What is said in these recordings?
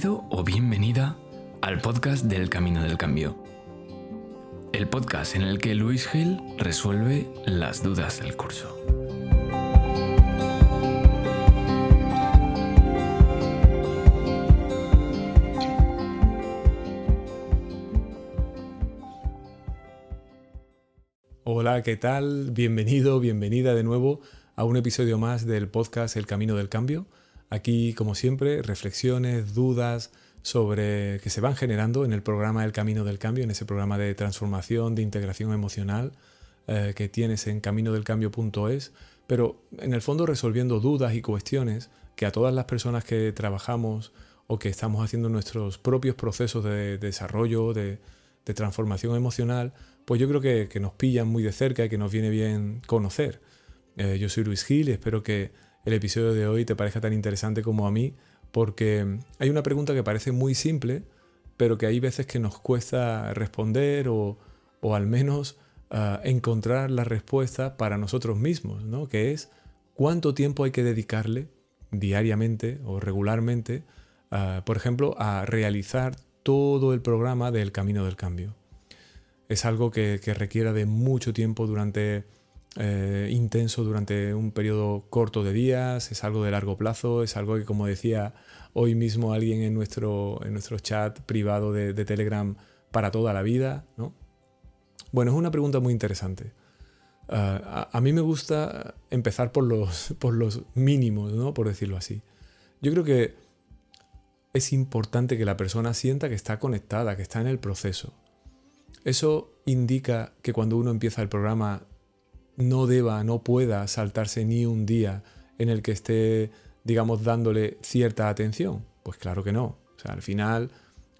Bienvenido o bienvenida al podcast del Camino del Cambio. El podcast en el que Luis Gil resuelve las dudas del curso. Hola, ¿qué tal? Bienvenido, bienvenida de nuevo a un episodio más del podcast El Camino del Cambio. Aquí, como siempre, reflexiones, dudas sobre que se van generando en el programa El Camino del Cambio, en ese programa de transformación, de integración emocional eh, que tienes en caminodelcambio.es, pero en el fondo resolviendo dudas y cuestiones que a todas las personas que trabajamos o que estamos haciendo nuestros propios procesos de, desarrollo, de, transformación emocional, pues yo creo que, nos pillan muy de cerca y que nos viene bien conocer. Eh, yo soy Luis Gil y espero que el episodio de hoy te parezca tan interesante como a mí, porque hay una pregunta que parece muy simple, pero que hay veces que nos cuesta responder o, al menos ah, encontrar la respuesta para nosotros mismos, ¿no? que es cuánto tiempo hay que dedicarle diariamente o regularmente, ah, por ejemplo, a realizar todo el programa del Camino del Cambio. Es algo que, que requiera de mucho tiempo durante eh, intenso durante un periodo corto de días, es algo de largo plazo, es algo que como decía hoy mismo alguien en nuestro, en nuestro chat privado de, Telegram para toda la vida. ¿no? Bueno, es una pregunta muy interesante. Ah, a, mí me gusta empezar por los, por los mínimos, ¿no? por decirlo así. Yo creo que es importante que la persona sienta que está conectada, que está en el proceso. Eso indica que cuando uno empieza el programa no deba, no pueda saltarse ni un día en el que esté, digamos, dándole cierta atención? Pues claro que no. Al final,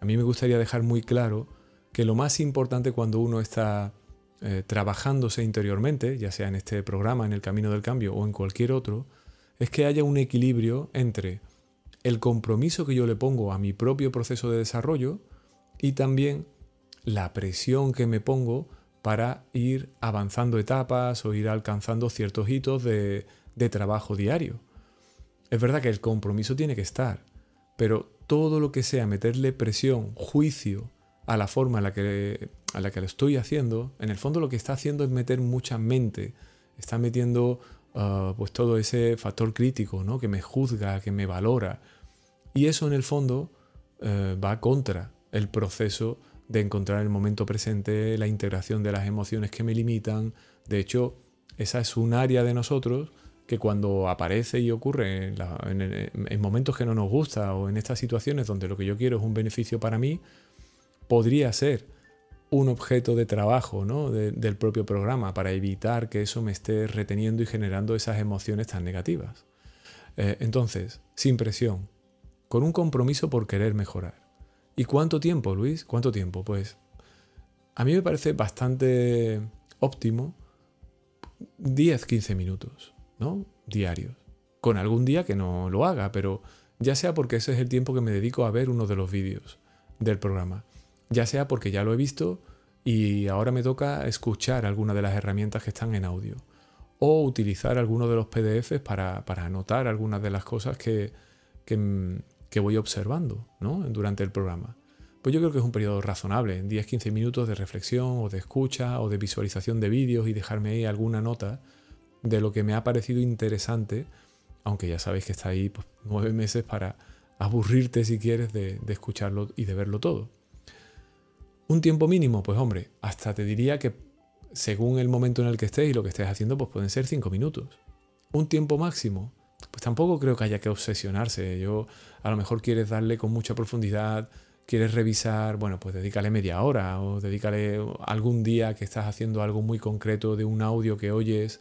a mí me gustaría dejar muy claro que lo más importante cuando uno está eh, trabajándose interiormente, ya sea en este programa, en el Camino del Cambio o en cualquier otro, es que haya un equilibrio entre el compromiso que yo le pongo a mi propio proceso de desarrollo y también la presión que me pongo para ir avanzando etapas o ir alcanzando ciertos hitos de, trabajo diario. Es verdad que el compromiso tiene que estar, pero todo lo que sea meterle presión, juicio a la forma en la que, a la que lo estoy haciendo, en el fondo lo que está haciendo es meter mucha mente, está metiendo uh, pues todo ese factor crítico, ¿no? que me juzga, que me valora. Y eso en el fondo uh, va contra el proceso de encontrar el momento presente, la integración de las emociones que me limitan. De hecho, esa es un área de nosotros que cuando aparece y ocurre en, momentos que no nos gusta o en estas situaciones donde lo que yo quiero es un beneficio para mí, podría ser un objeto de trabajo ¿no? del propio programa para evitar que eso me esté reteniendo y generando esas emociones tan negativas. Eh, entonces, sin presión, con un compromiso por querer mejorar. ¿Y cuánto tiempo, Luis? ¿Cuánto tiempo? Pues a mí me parece bastante óptimo 10-15 minutos, ¿no? Diarios. Con algún día que no lo haga, pero ya sea porque ese es el tiempo que me dedico a ver uno de los vídeos del programa, ya sea porque ya lo he visto y ahora me toca escuchar alguna de las herramientas que están en audio o utilizar alguno de los PDFs para, anotar algunas de las cosas que, que voy observando ¿no? durante el programa. Pues yo creo que es un periodo razonable, en 10-15 minutos de reflexión o de escucha o de visualización de vídeos y dejarme ahí alguna nota de lo que me ha parecido interesante, aunque ya sabéis que está ahí pues, nueve meses para aburrirte si quieres de, de escucharlo y de verlo todo. Un tiempo mínimo, pues hombre, hasta te diría que según el momento en el que estés y lo que estés haciendo, pues pueden ser 5 minutos. Un tiempo máximo, pues tampoco creo que haya que obsesionarse. Yo a lo mejor quieres darle con mucha profundidad, quieres revisar, bueno, pues dedícale media hora o dedícale algún día que estás haciendo algo muy concreto de un audio que oyes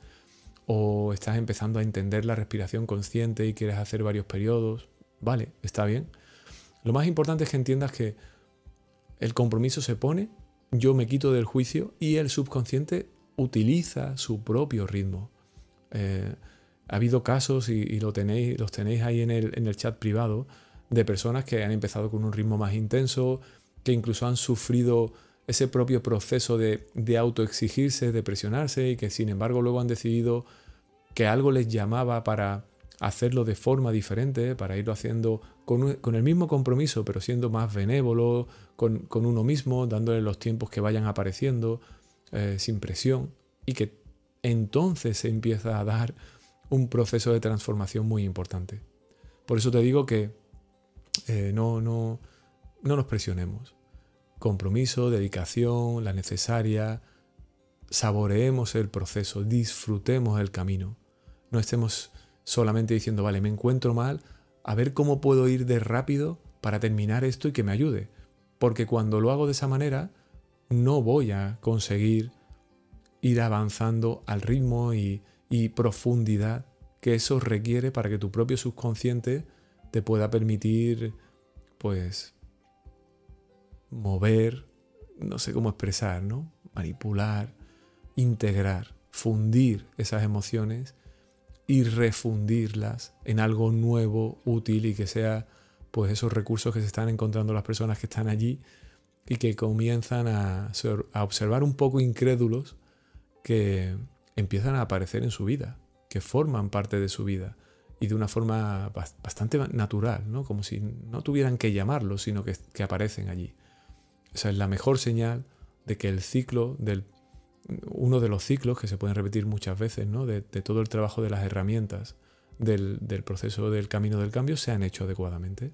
o estás empezando a entender la respiración consciente y quieres hacer varios periodos. Vale, está bien. Lo más importante es que entiendas que el compromiso se pone, yo me quito del juicio y el subconsciente utiliza su propio ritmo. Eh, ha habido casos, y, lo tenéis, los tenéis ahí en el, en el chat privado, de personas que han empezado con un ritmo más intenso, que incluso han sufrido ese propio proceso de, de autoexigirse, de presionarse y que sin embargo luego han decidido que algo les llamaba para hacerlo de forma diferente, para irlo haciendo con, el mismo compromiso, pero siendo más benévolo con, uno mismo, dándole los tiempos que vayan apareciendo, eh, sin presión, y que entonces se empieza a dar un proceso de transformación muy importante. Por eso te digo que eh, no, no, no nos presionemos. Compromiso, dedicación, la necesaria, saboreemos el proceso, disfrutemos el camino. No estemos solamente diciendo, vale, me encuentro mal, a ver cómo puedo ir de rápido para terminar esto y que me ayude. Porque cuando lo hago de esa manera, no voy a conseguir ir avanzando al ritmo y, y profundidad que eso requiere para que tu propio subconsciente te pueda permitir, pues, mover, no sé cómo expresar, ¿no? Manipular, integrar, fundir esas emociones y refundirlas en algo nuevo, útil y que sea pues esos recursos que se están encontrando las personas que están allí y que comienzan a, a observar un poco incrédulos que empiezan a aparecer en su vida, que forman parte de su vida y de una forma bastante natural, ¿no? como si no tuvieran que llamarlos, sino que, aparecen allí. Esa es la mejor señal de que el ciclo del uno de los ciclos que se pueden repetir muchas veces, ¿no? de, todo el trabajo de las herramientas del, proceso del camino del cambio se han hecho adecuadamente.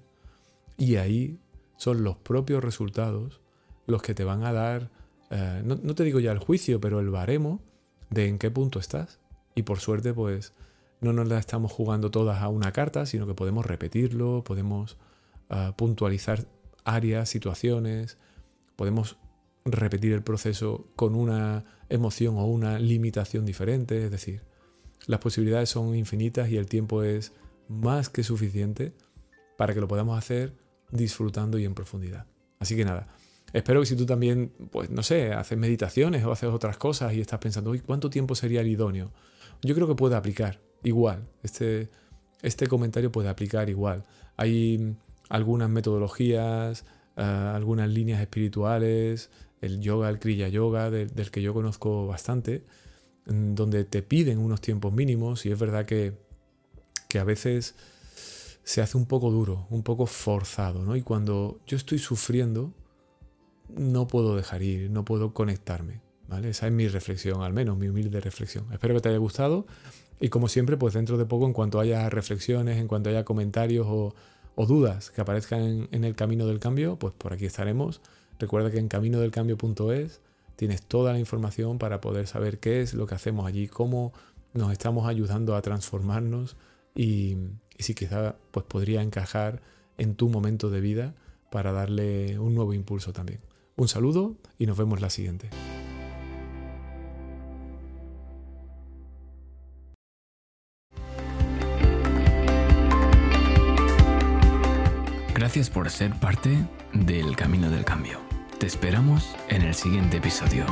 Y ahí son los propios resultados los que te van a dar, eh, no, te digo ya el juicio, pero el baremo de en qué punto estás. Y por suerte, pues no nos la estamos jugando todas a una carta, sino que podemos repetirlo, podemos eh, puntualizar áreas, situaciones, podemos repetir el proceso con una emoción o una limitación diferente. Es decir, las posibilidades son infinitas y el tiempo es más que suficiente para que lo podamos hacer disfrutando y en profundidad. Así que nada, espero que si tú también, pues no sé, haces meditaciones o haces otras cosas y estás pensando, ¿cuánto tiempo sería el idóneo? Yo creo que puede aplicar igual. Este, este comentario puede aplicar igual. Hay algunas metodologías, eh, algunas líneas espirituales, el yoga, el Kriya Yoga, del, que yo conozco bastante, donde te piden unos tiempos mínimos y es verdad que, que, a veces se hace un poco duro, un poco forzado, ¿no? Y cuando yo estoy sufriendo, no puedo dejar ir, no puedo conectarme, ¿vale? Esa es mi reflexión, al menos mi humilde reflexión. Espero que te haya gustado y como siempre, pues dentro de poco, en cuanto haya reflexiones, en cuanto haya comentarios o, dudas que aparezcan en el camino del cambio, pues por aquí estaremos Recuerda que en caminodelcambio.es tienes toda la información para poder saber qué es lo que hacemos allí, cómo nos estamos ayudando a transformarnos y, si quizá pues podría encajar en tu momento de vida para darle un nuevo impulso también. Un saludo y nos vemos la siguiente. Gracias por ser parte del Camino del Cambio. Te esperamos en el siguiente episodio.